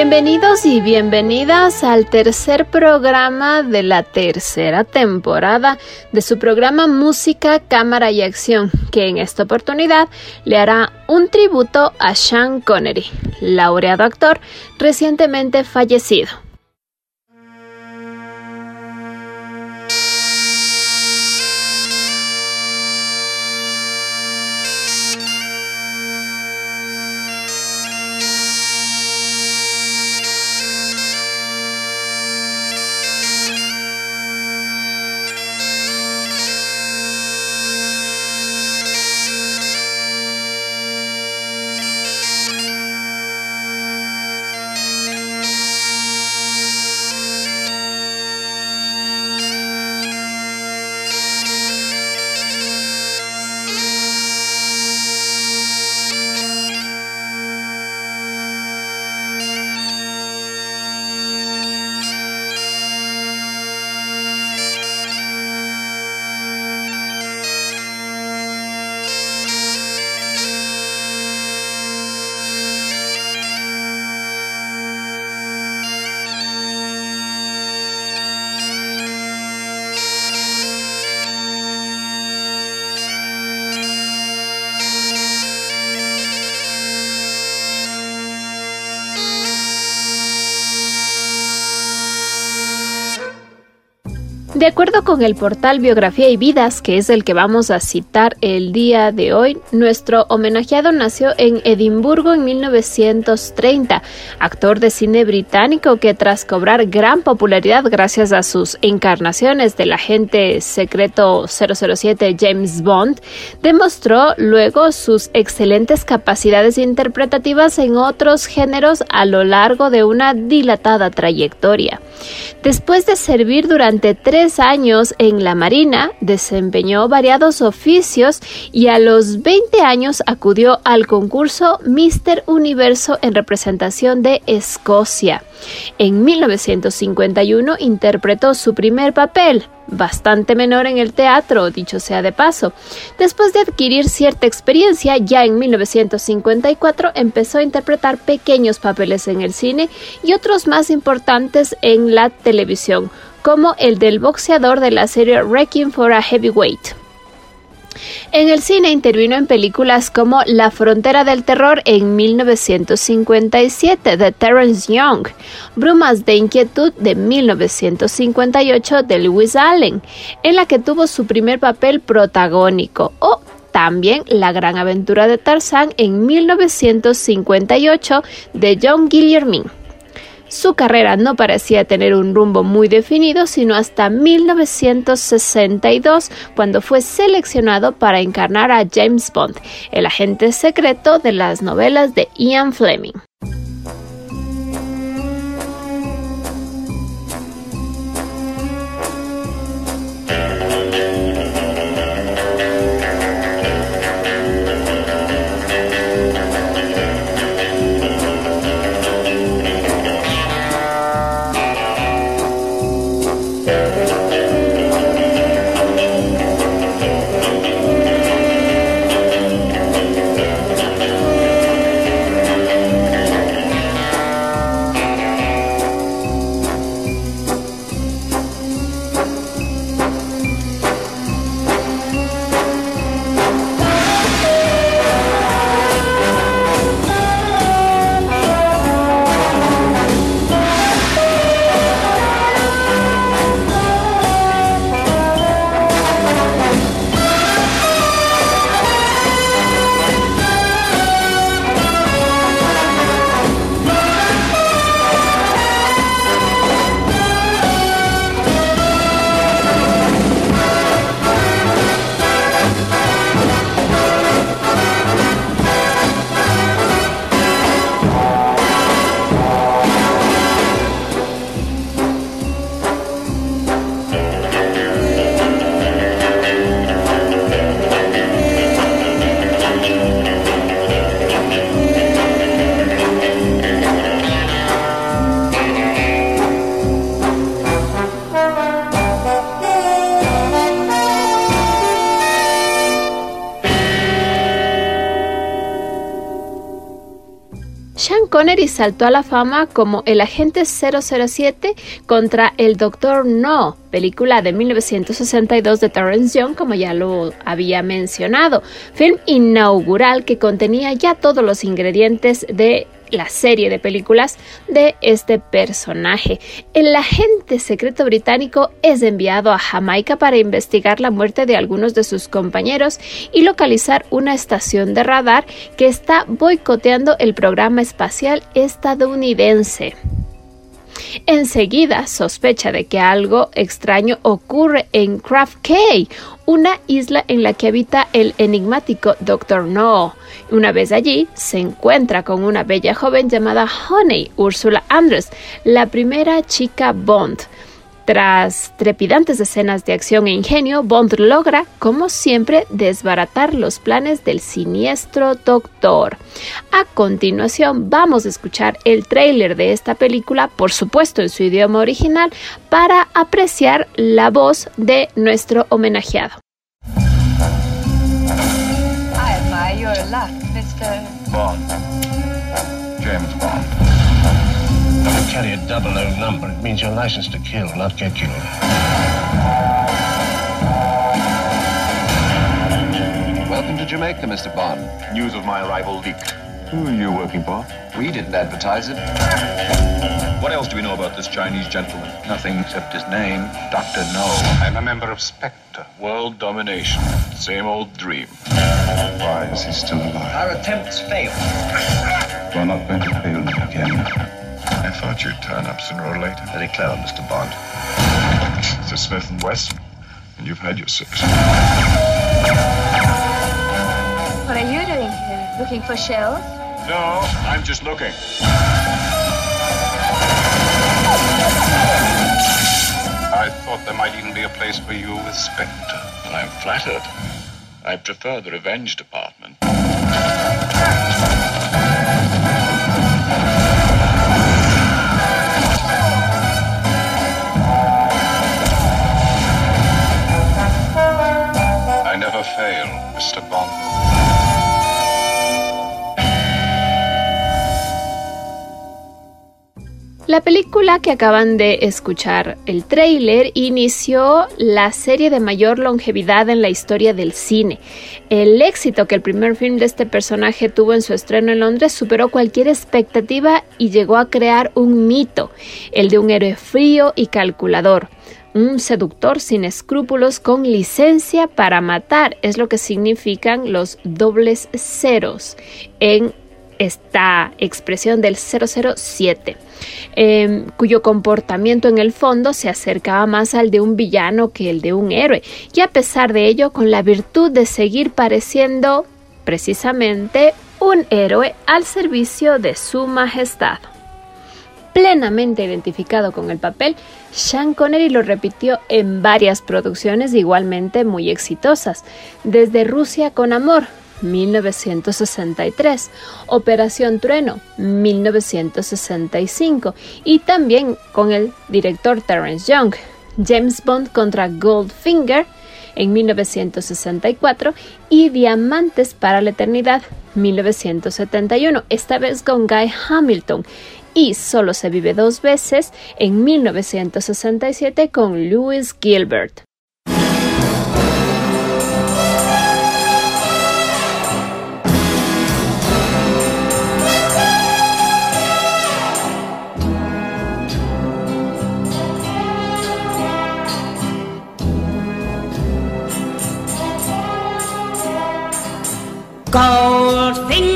Bienvenidos y bienvenidas al tercer programa de la tercera temporada de su programa Música, Cámara y Acción, que en esta oportunidad le hará un tributo a Sean Connery, laureado actor recientemente fallecido. De acuerdo con el portal Biografía y Vidas, que es el que vamos a citar el día de hoy, nuestro homenajeado nació en Edimburgo en 1930, actor de cine británico que tras cobrar gran popularidad gracias a sus encarnaciones del agente secreto 007 James Bond, demostró luego sus excelentes capacidades interpretativas en otros géneros a lo largo de una dilatada trayectoria. Después de servir durante tres años en la Marina, desempeñó variados oficios y a los 20 años acudió al concurso Mister Universo en representación de Escocia. En 1951 interpretó su primer papel, bastante menor en el teatro, dicho sea de paso. Después de adquirir cierta experiencia, ya en 1954 empezó a interpretar pequeños papeles en el cine y otros más importantes en la televisión, como el del boxeador de la serie Wrecking for a Heavyweight. En el cine intervino en películas como La frontera del terror en 1957 de Terence Young, Brumas de inquietud de 1958 de Lewis Allen, en la que tuvo su primer papel protagónico, o también La gran aventura de Tarzán en 1958 de John Guillermin. Su carrera no parecía tener un rumbo muy definido, sino hasta 1962, cuando fue seleccionado para encarnar a James Bond, el agente secreto de las novelas de Ian Fleming. Saltó a la fama como el agente 007 contra el Doctor No, película de 1962 de Terrence Young, como ya lo había mencionado, film inaugural que contenía ya todos los ingredientes de la serie de películas de este personaje. El agente secreto británico es enviado a Jamaica para investigar la muerte de algunos de sus compañeros y localizar una estación de radar que está boicoteando el programa espacial estadounidense. Enseguida sospecha de que algo extraño ocurre en Craft Cay, una isla en la que habita el enigmático Dr. No. Una vez allí, se encuentra con una bella joven llamada Honey, Ursula Andress, la primera chica Bond. Tras trepidantes escenas de acción e ingenio, Bond logra, como siempre, desbaratar los planes del siniestro Doctor. A continuación, vamos a escuchar el tráiler de esta película, por supuesto en su idioma original, para apreciar la voz de nuestro homenajeado. James Bond. Carry a double O number, it means you're licensed to kill, not get killed. Welcome to Jamaica, Mr. Bond. News of my arrival leaked. Who are you working for? We didn't advertise it. What else do we know about this Chinese gentleman? Nothing except his name, Dr. No. I'm a member of Spectre. World domination. Same old dream. Why is he still alive? Our attempts failed. You're not going to fail me again. I thought you'd turn up sooner or later. Very clever, Mr. Bond. It's a Smith & Wesson, and you've had your six. What are you doing here? Looking for shells? No, I'm just looking. I thought there might even be a place for you with Spectre. And I'm flattered. I prefer the revenge department. La película que acaban de escuchar, el tráiler, inició la serie de mayor longevidad en la historia del cine. El éxito que el primer film de este personaje tuvo en su estreno en Londres superó cualquier expectativa y llegó a crear un mito, el de un héroe frío y calculador un seductor sin escrúpulos con licencia para matar, es lo que significan los dobles ceros en esta expresión del 007, em, cuyo comportamiento en el fondo se acercaba más al de un villano que el de un héroe, y a pesar de ello con la virtud de seguir pareciendo precisamente un héroe al servicio de su majestad. Plenamente identificado con el papel, Sean Connery lo repitió en varias producciones igualmente muy exitosas, desde Rusia con Amor, 1963, Operación Trueno, 1965, y también con el director Terence Young, James Bond contra Goldfinger, en 1964 y Diamantes para la Eternidad 1971, esta vez con Guy Hamilton y Solo se vive dos veces en 1967 con Louis Gilbert. He's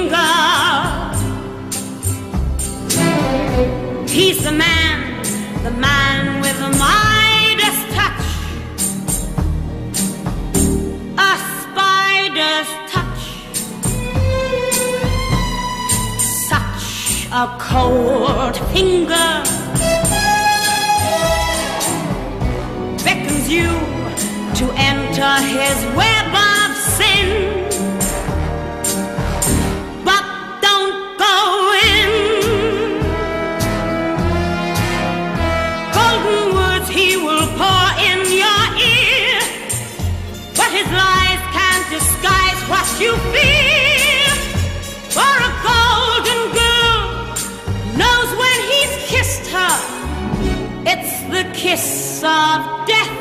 a cold finger beckons you to enter his web of sin. But don't go in. Golden words he will pour in your ear, but his lies can't disguise what you feel. kiss of death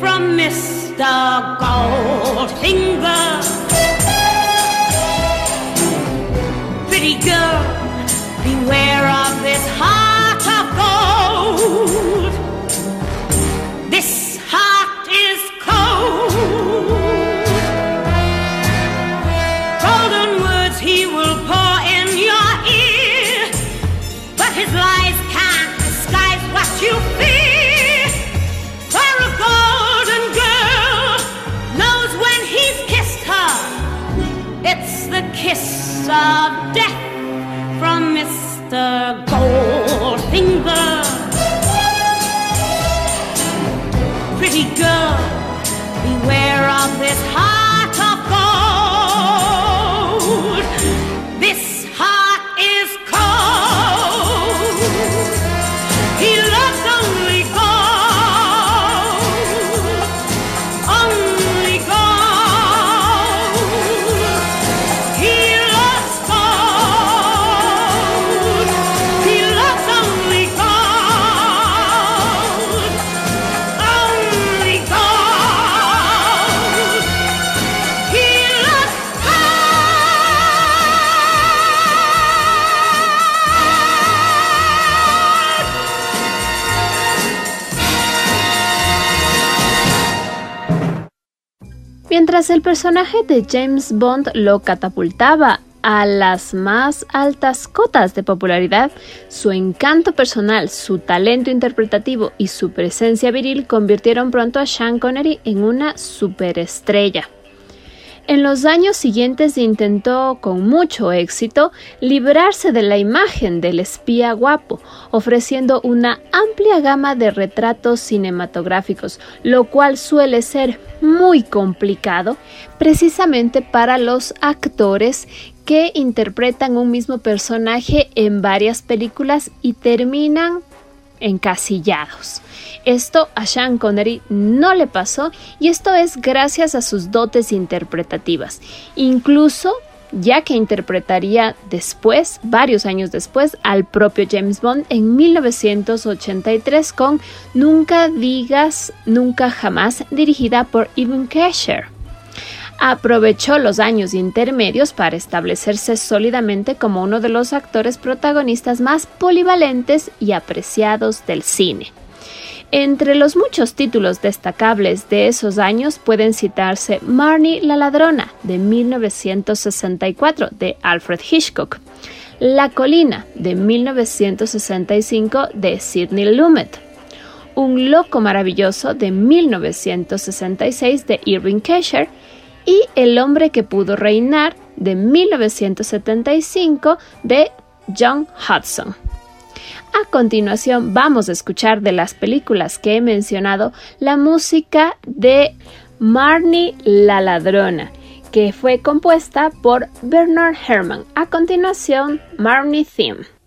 from Mr. Goldfinger. Of death from Mr. Goldfinger. Pretty girl, beware of this heart El personaje de James Bond lo catapultaba a las más altas cotas de popularidad, su encanto personal, su talento interpretativo y su presencia viril convirtieron pronto a Sean Connery en una superestrella. En los años siguientes intentó con mucho éxito librarse de la imagen del espía guapo, ofreciendo una amplia gama de retratos cinematográficos, lo cual suele ser muy complicado precisamente para los actores que interpretan un mismo personaje en varias películas y terminan encasillados. Esto a Sean Connery no le pasó y esto es gracias a sus dotes interpretativas. Incluso ya que interpretaría después, varios años después, al propio James Bond en 1983 con Nunca digas nunca jamás, dirigida por Evan Kesher. Aprovechó los años intermedios para establecerse sólidamente como uno de los actores protagonistas más polivalentes y apreciados del cine. Entre los muchos títulos destacables de esos años pueden citarse Marnie la ladrona de 1964 de Alfred Hitchcock, La colina de 1965 de Sidney Lumet, Un loco maravilloso de 1966 de Irving Kesher y El hombre que pudo reinar de 1975 de John Hudson. A continuación vamos a escuchar de las películas que he mencionado la música de Marnie la ladrona, que fue compuesta por Bernard Herrmann. A continuación, Marnie Theme.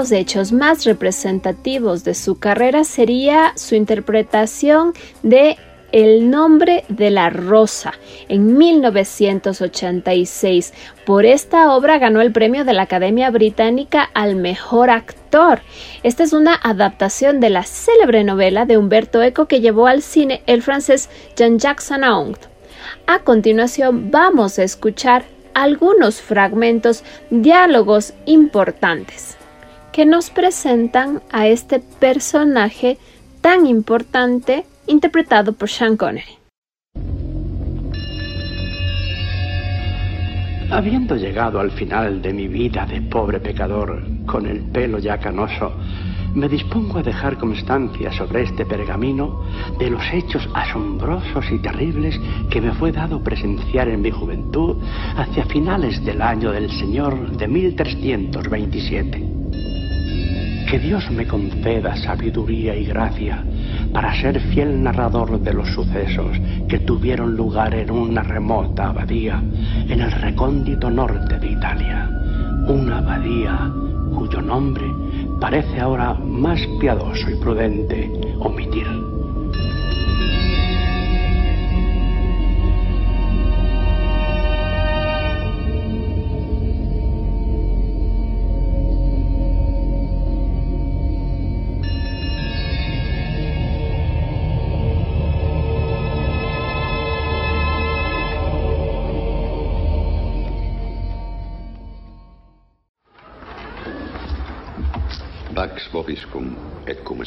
Los hechos más representativos de su carrera sería su interpretación de el nombre de la rosa en 1986. Por esta obra ganó el premio de la Academia Británica al mejor actor. Esta es una adaptación de la célebre novela de Humberto Eco que llevó al cine el francés Jean-Jacques Sanaung. A continuación vamos a escuchar algunos fragmentos, diálogos importantes que nos presentan a este personaje tan importante interpretado por Sean Connery. Habiendo llegado al final de mi vida de pobre pecador, con el pelo ya canoso, me dispongo a dejar constancia sobre este pergamino de los hechos asombrosos y terribles que me fue dado presenciar en mi juventud hacia finales del año del Señor de 1327. Que Dios me conceda sabiduría y gracia para ser fiel narrador de los sucesos que tuvieron lugar en una remota abadía en el recóndito norte de Italia. Una abadía cuyo nombre parece ahora más piadoso y prudente omitir. Et cum.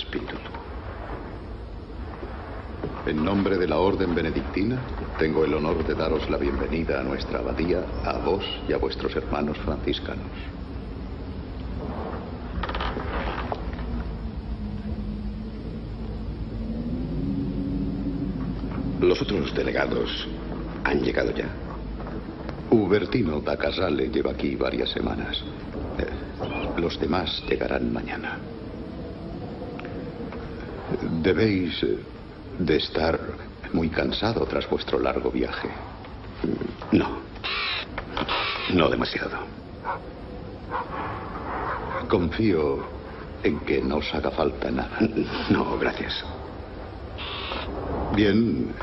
En nombre de la Orden Benedictina, tengo el honor de daros la bienvenida a nuestra abadía, a vos y a vuestros hermanos franciscanos. Los otros delegados han llegado ya. Hubertino da Casale lleva aquí varias semanas. Eh, los demás llegarán mañana. Debéis eh, de estar muy cansado tras vuestro largo viaje. No. No demasiado. Confío en que no os haga falta nada. No, gracias. Bien.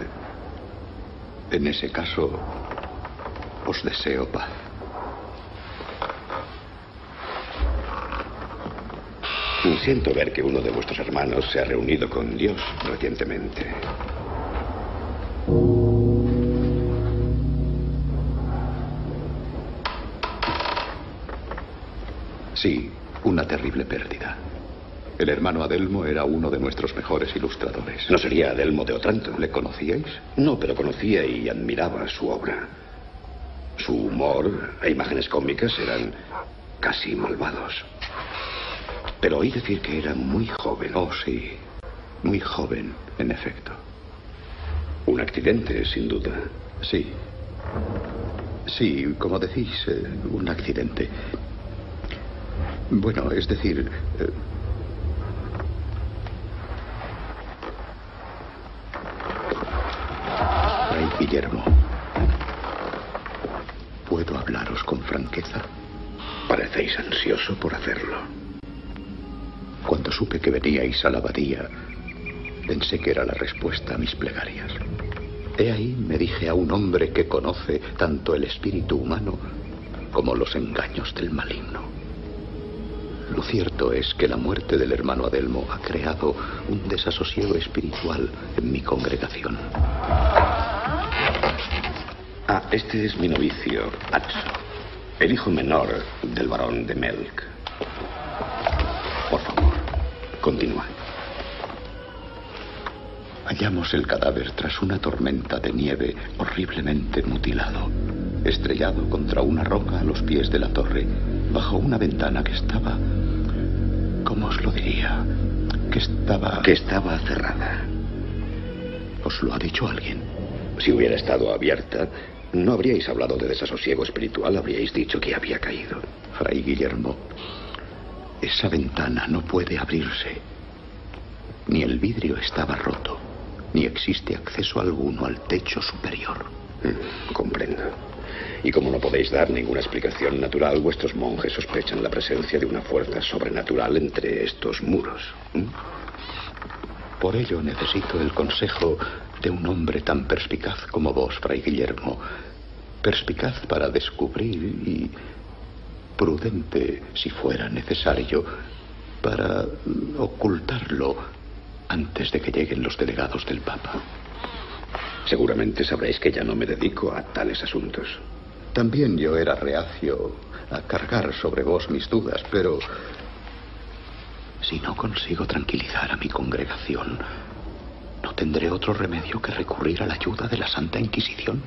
En ese caso, os deseo paz. Siento ver que uno de vuestros hermanos se ha reunido con Dios recientemente. Sí, una terrible pérdida. El hermano Adelmo era uno de nuestros mejores ilustradores. ¿No sería Adelmo de Otranto? ¿Le conocíais? No, pero conocía y admiraba su obra. Su humor e imágenes cómicas eran casi malvados. Pero oí decir que era muy joven. Oh, sí. Muy joven, en efecto. Un accidente, sin duda. Sí. Sí, como decís, eh, un accidente. Bueno, es decir... eh, Guillermo, ¿puedo hablaros con franqueza? Parecéis ansioso por hacerlo. Cuando supe que veníais a la abadía, pensé que era la respuesta a mis plegarias. He ahí me dije a un hombre que conoce tanto el espíritu humano como los engaños del maligno. Lo cierto es que la muerte del hermano Adelmo ha creado un desasosiego espiritual en mi congregación. Ah, este es mi novicio, Atso, el hijo menor del barón de Melk. Continúa. Hallamos el cadáver tras una tormenta de nieve horriblemente mutilado, estrellado contra una roca a los pies de la torre, bajo una ventana que estaba... ¿Cómo os lo diría? Que estaba... Que estaba cerrada. ¿Os lo ha dicho alguien? Si hubiera estado abierta, no habríais hablado de desasosiego espiritual, habríais dicho que había caído. Fray Guillermo, esa ventana no puede abrirse. Ni el vidrio estaba roto, ni existe acceso alguno al techo superior. Mm, comprendo. Y como no podéis dar ninguna explicación natural, vuestros monjes sospechan la presencia de una fuerza sobrenatural entre estos muros. Por ello necesito el consejo de un hombre tan perspicaz como vos, Fray Guillermo. Perspicaz para descubrir y prudente, si fuera necesario, para ocultarlo antes de que lleguen los delegados del Papa. Seguramente sabréis que ya no me dedico a tales asuntos. También yo era reacio a cargar sobre vos mis dudas, pero si no consigo tranquilizar a mi congregación, no tendré otro remedio que recurrir a la ayuda de la Santa Inquisición.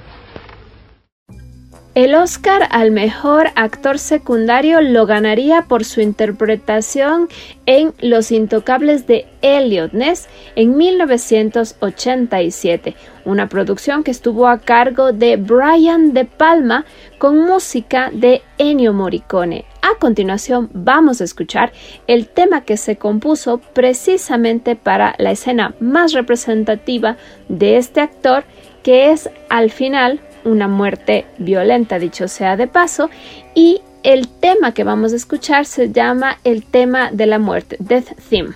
El Oscar al mejor actor secundario lo ganaría por su interpretación en Los Intocables de Elliot Ness en 1987, una producción que estuvo a cargo de Brian De Palma con música de Ennio Morricone. A continuación vamos a escuchar el tema que se compuso precisamente para la escena más representativa de este actor, que es al final una muerte violenta, dicho sea de paso, y el tema que vamos a escuchar se llama el tema de la muerte, Death Theme.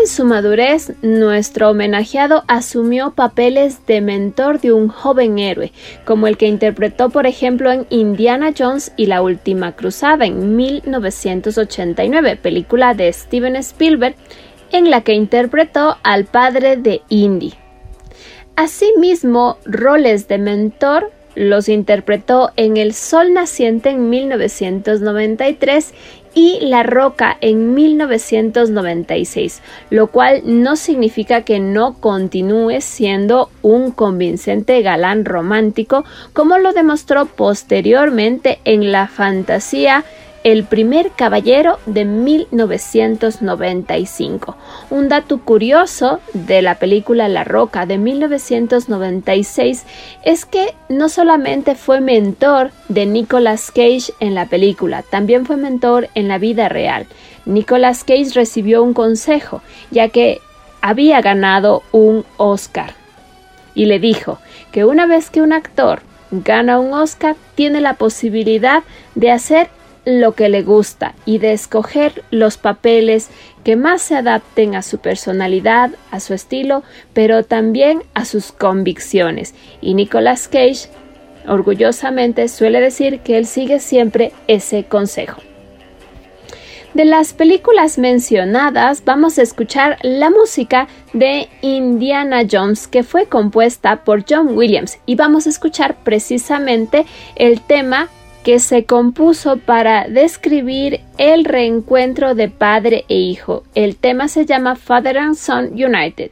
En su madurez, nuestro homenajeado asumió papeles de mentor de un joven héroe, como el que interpretó por ejemplo en Indiana Jones y la Última Cruzada en 1989, película de Steven Spielberg, en la que interpretó al padre de Indy. Asimismo, roles de mentor los interpretó en El Sol Naciente en 1993 y La Roca en 1996, lo cual no significa que no continúe siendo un convincente galán romántico como lo demostró posteriormente en la fantasía El primer caballero de 1995. Un dato curioso de la película La Roca de 1996 es que no solamente fue mentor de Nicolas Cage en la película, también fue mentor en la vida real. Nicolas Cage recibió un consejo, ya que había ganado un Oscar. Y le dijo que una vez que un actor gana un Oscar, tiene la posibilidad de hacer lo que le gusta y de escoger los papeles que más se adapten a su personalidad, a su estilo, pero también a sus convicciones. Y Nicolas Cage orgullosamente suele decir que él sigue siempre ese consejo. De las películas mencionadas vamos a escuchar la música de Indiana Jones que fue compuesta por John Williams y vamos a escuchar precisamente el tema que se compuso para describir el reencuentro de padre e hijo. El tema se llama Father and Son United.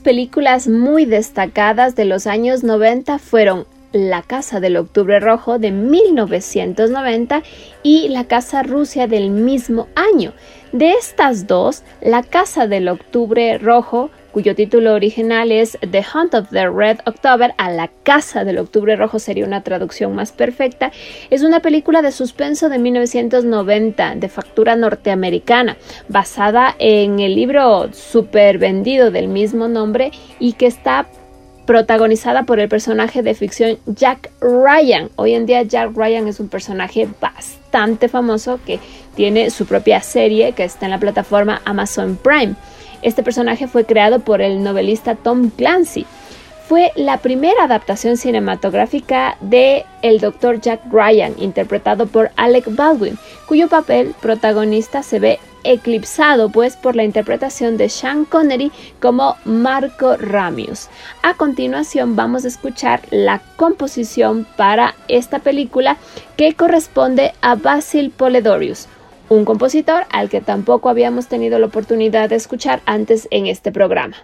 Películas muy destacadas de los años 90 fueron La Casa del Octubre Rojo de 1990 y La Casa Rusia del mismo año. De estas dos, La Casa del Octubre Rojo cuyo título original es The Hunt of the Red October, a la Casa del Octubre Rojo sería una traducción más perfecta, es una película de suspenso de 1990 de factura norteamericana, basada en el libro super vendido del mismo nombre y que está protagonizada por el personaje de ficción Jack Ryan. Hoy en día Jack Ryan es un personaje bastante famoso que tiene su propia serie que está en la plataforma Amazon Prime. Este personaje fue creado por el novelista Tom Clancy. Fue la primera adaptación cinematográfica de El Dr. Jack Ryan, interpretado por Alec Baldwin, cuyo papel protagonista se ve eclipsado pues por la interpretación de Sean Connery como Marco Ramius. A continuación vamos a escuchar la composición para esta película que corresponde a Basil Poledorius, un compositor al que tampoco habíamos tenido la oportunidad de escuchar antes en este programa.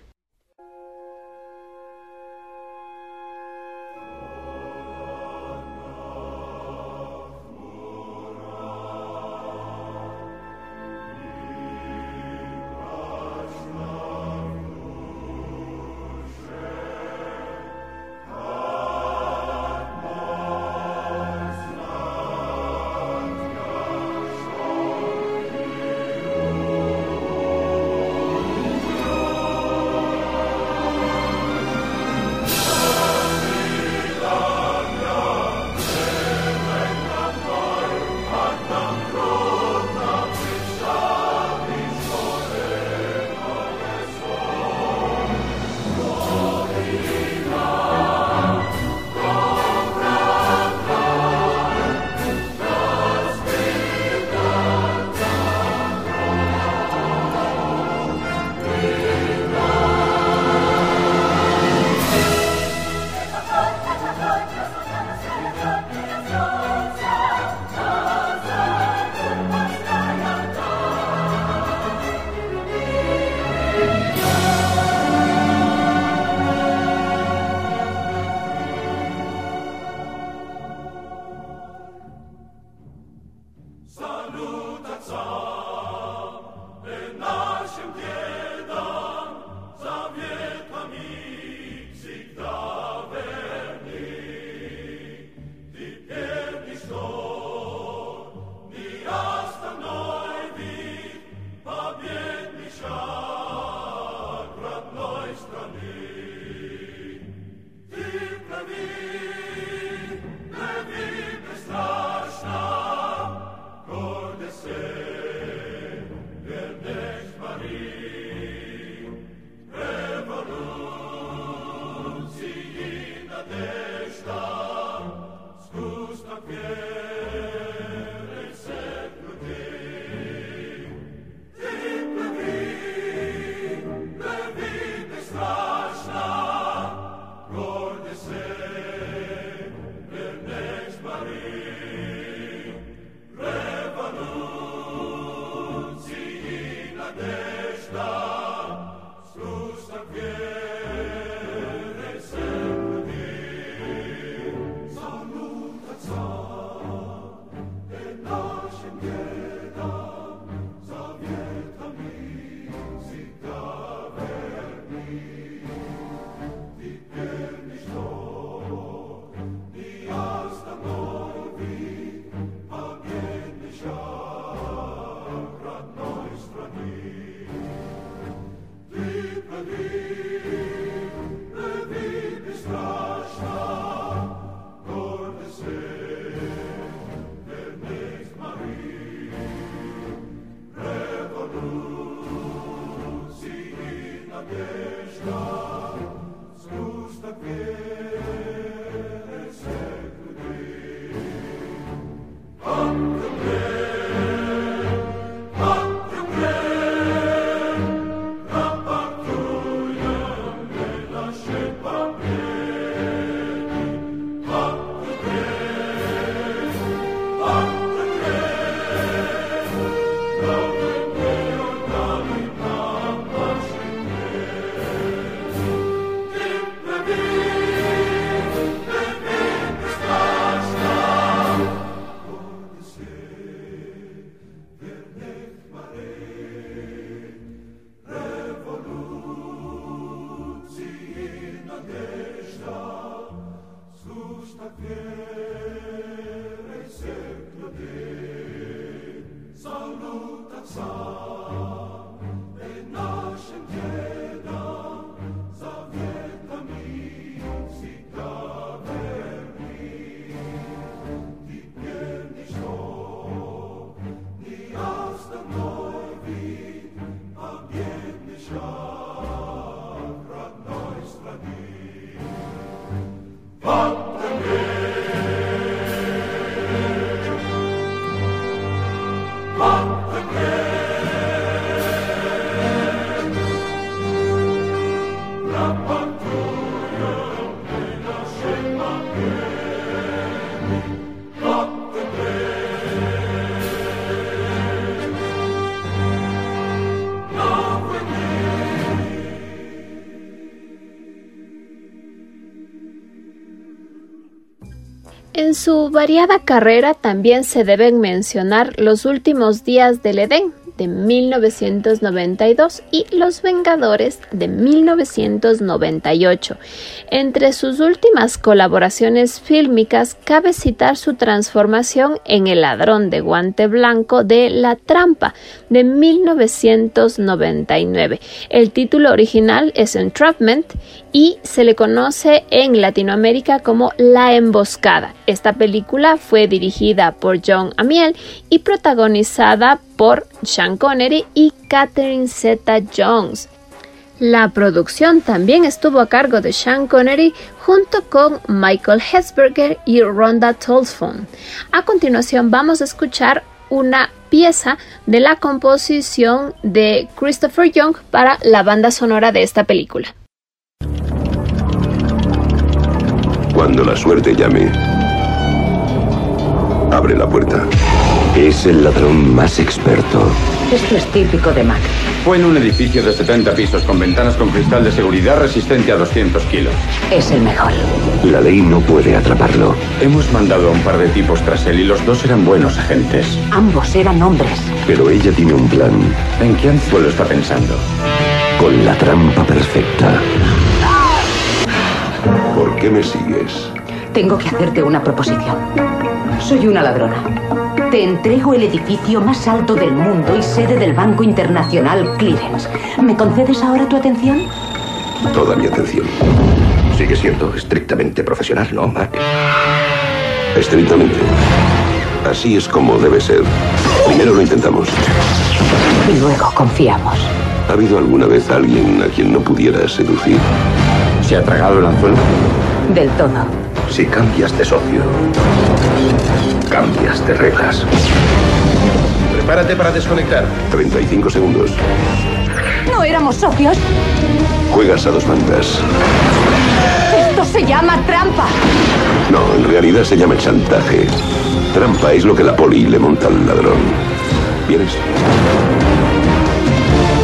Su variada carrera también se deben mencionar Los últimos días del Edén, de 1992 y Los Vengadores de 1998. Entre sus últimas colaboraciones fílmicas cabe citar su transformación en El ladrón de guante blanco de La Trampa de 1999. El título original es Entrapment y se le conoce en Latinoamérica como La Emboscada. Esta película fue dirigida por John Amiel y protagonizada por Sean Connery y Catherine Zeta-Jones. La producción también estuvo a cargo de Sean Connery junto con Michael Hesberger y Rhonda Tolson. A continuación vamos a escuchar una pieza de la composición de Christopher Young para la banda sonora de esta película. Cuando la suerte llame, abre la puerta. Es el ladrón más experto. Esto es típico de Mac. Fue en un edificio de 70 pisos con ventanas con cristal de seguridad resistente a 200 kilos. Es el mejor. La ley no puede atraparlo. Hemos mandado a un par de tipos tras él y los dos eran buenos agentes. Ambos eran hombres. Pero ella tiene un plan. ¿En quién fue lo está pensando? Con la trampa perfecta. ¿Por qué me sigues? Tengo que hacerte una proposición. Soy una ladrona. Te entrego el edificio más alto del mundo y sede del Banco Internacional Clearance. ¿Me concedes ahora tu atención? Toda mi atención. Sigue siendo estrictamente profesional, ¿no, Mac? Estrictamente. Así es como debe ser. Primero lo intentamos. Y luego confiamos. ¿Ha habido alguna vez alguien a quien no pudiera seducir? ¿Se ha tragado el anzuelo? Del todo. Si cambias de socio, cambias de reglas. Prepárate para desconectar. 35 segundos. ¿No éramos socios? Juegas a dos bandas. Esto se llama trampa. No, en realidad se llama chantaje. Trampa es lo que la poli le monta al ladrón. ¿Vienes?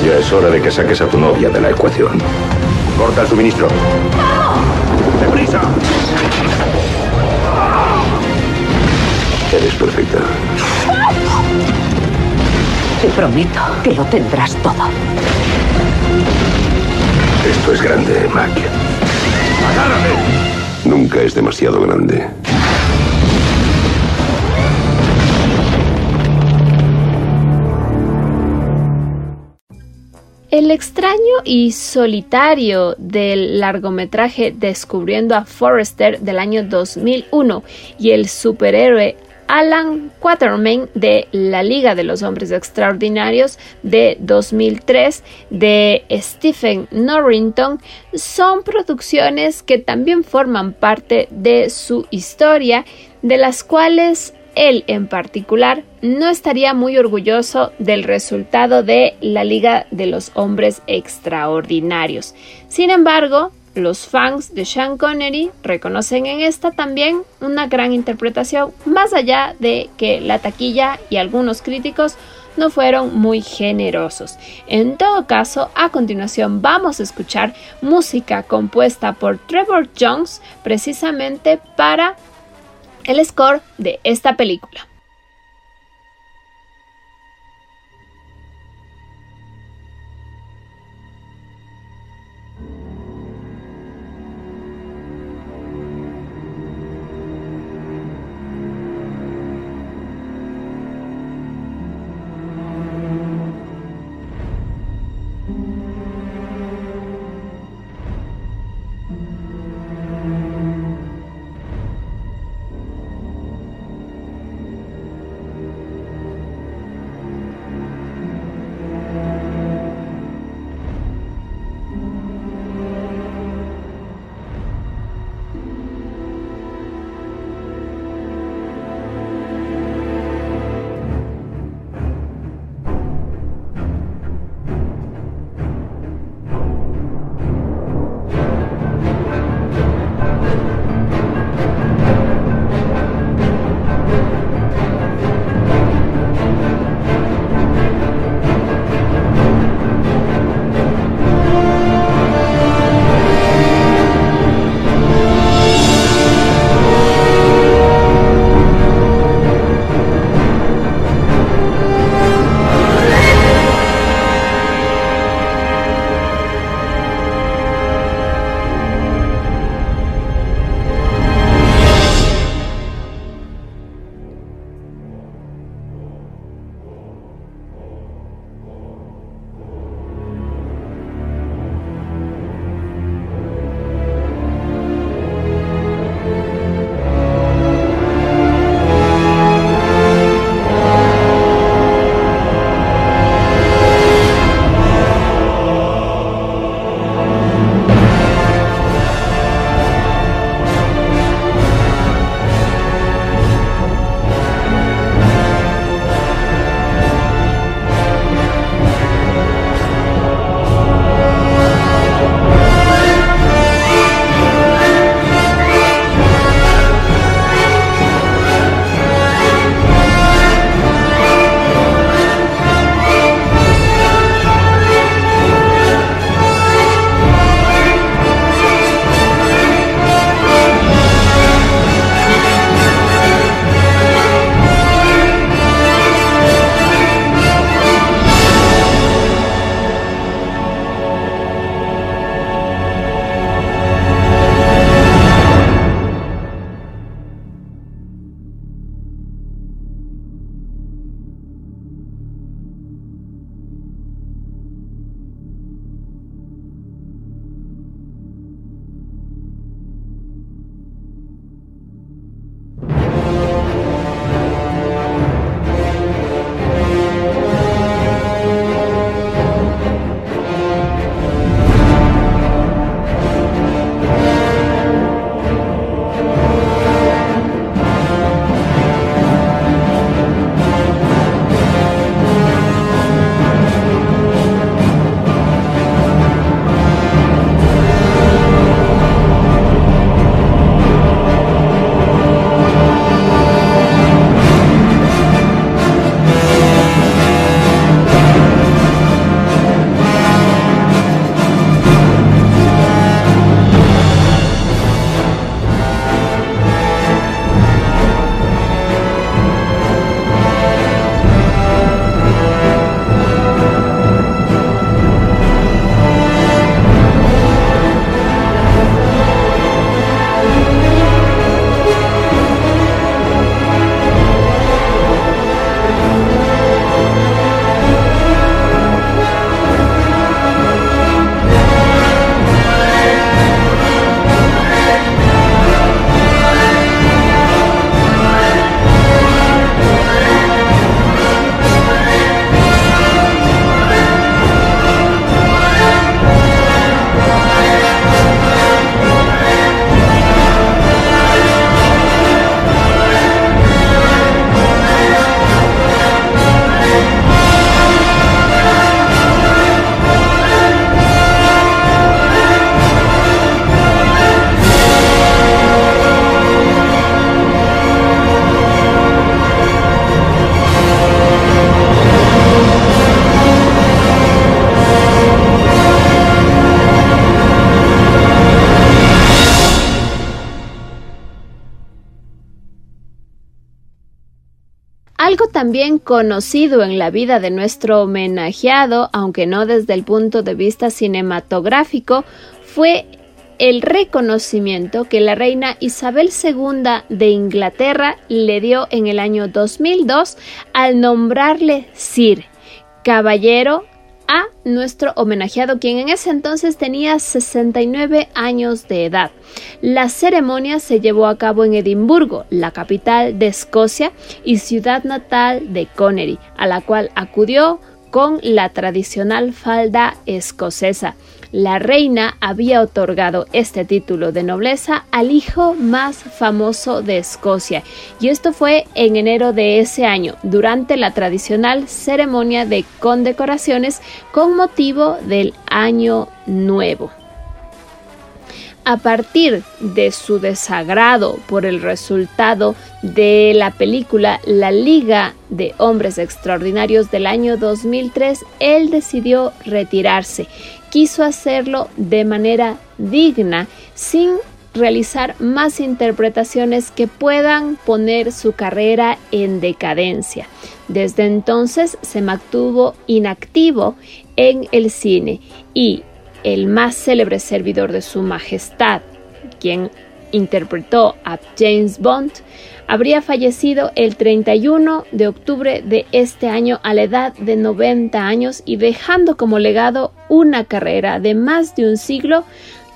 Ya es hora de que saques a tu novia de la ecuación. Corta el suministro. ¡Vamos! ¡Deprisa! Eres perfecta. Te prometo que lo tendrás todo. Esto es grande, Mac. ¡Agárrate! Nunca es demasiado grande. El extraño y solitario del largometraje Descubriendo a Forrester del año 2001 y el superhéroe Alan Quatermain de La Liga de los Hombres Extraordinarios de 2003 de Stephen Norrington son producciones que también forman parte de su historia, de las cuales él en particular no estaría muy orgulloso del resultado de la Liga de los Hombres Extraordinarios. Sin embargo, los fans de Sean Connery reconocen en esta también una gran interpretación, más allá de que la taquilla y algunos críticos no fueron muy generosos. En todo caso, a continuación vamos a escuchar música compuesta por Trevor Jones precisamente para el score de esta película. También conocido en la vida de nuestro homenajeado, aunque no desde el punto de vista cinematográfico, fue el reconocimiento que la reina Isabel II de Inglaterra le dio en el año 2002 al nombrarle Sir, caballero a nuestro homenajeado, quien en ese entonces tenía 69 años de edad. La ceremonia se llevó a cabo en Edimburgo, la capital de Escocia y ciudad natal de Connery, a la cual acudió con la tradicional falda escocesa la reina había otorgado este título de nobleza al hijo más famoso de Escocia, y esto fue en enero de ese año, durante la tradicional ceremonia de condecoraciones con motivo del Año Nuevo. A partir de su desagrado por el resultado de la película La Liga de Hombres Extraordinarios del año 2003, él decidió retirarse quiso hacerlo de manera digna, sin realizar más interpretaciones que puedan poner su carrera en decadencia. Desde entonces se mantuvo inactivo en el cine y el más célebre servidor de su majestad, quien interpretó a James Bond, habría fallecido el 31 de octubre de este año a la edad de 90 años y dejando como legado una carrera de más de un siglo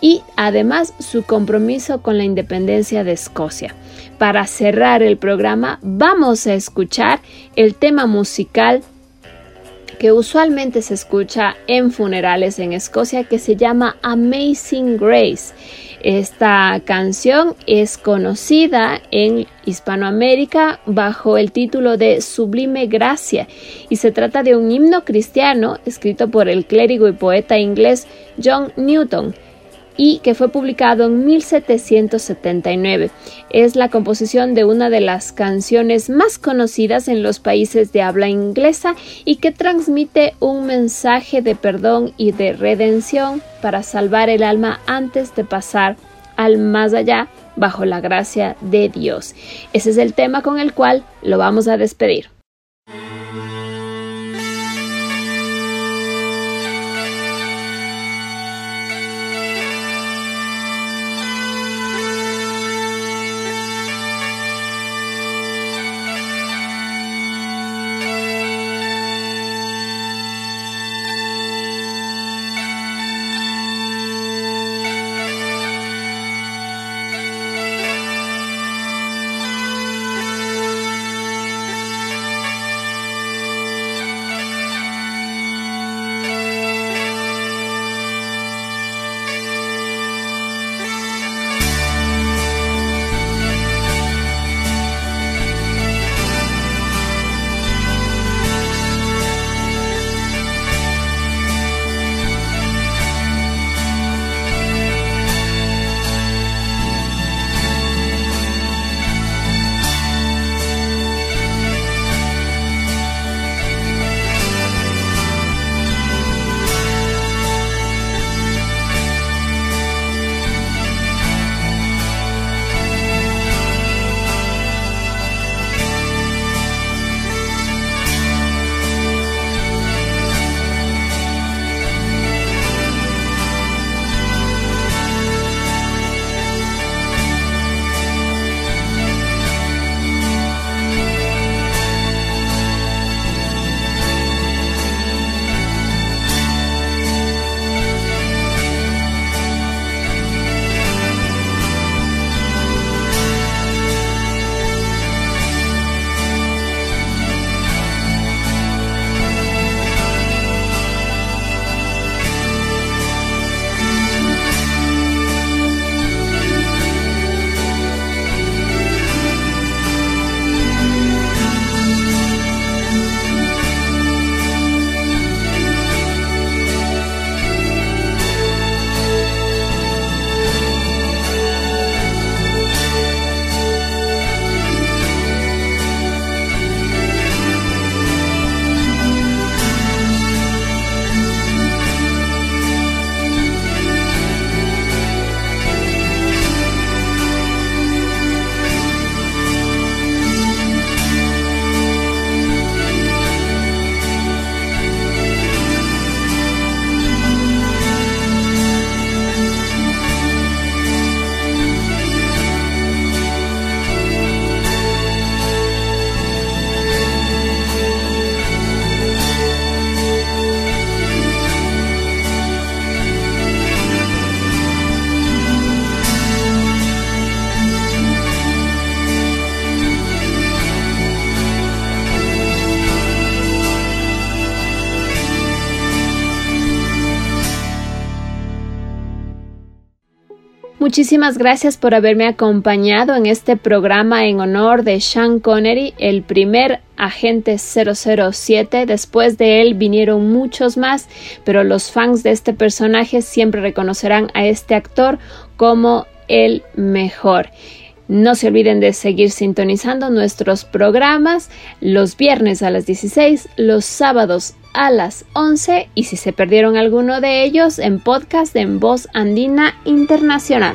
y además su compromiso con la independencia de Escocia. Para cerrar el programa vamos a escuchar el tema musical que usualmente se escucha en funerales en Escocia que se llama Amazing Grace. Esta canción es conocida en Hispanoamérica bajo el título de Sublime Gracia y se trata de un himno cristiano escrito por el clérigo y poeta inglés John Newton y que fue publicado en 1779. Es la composición de una de las canciones más conocidas en los países de habla inglesa y que transmite un mensaje de perdón y de redención para salvar el alma antes de pasar al más allá bajo la gracia de Dios. Ese es el tema con el cual lo vamos a despedir. Muchísimas gracias por haberme acompañado en este programa en honor de Sean Connery, el primer agente 007. Después de él vinieron muchos más, pero los fans de este personaje siempre reconocerán a este actor como el mejor. No se olviden de seguir sintonizando nuestros programas los viernes a las 16, los sábados a las 11 y si se perdieron alguno de ellos en podcast en Voz Andina Internacional.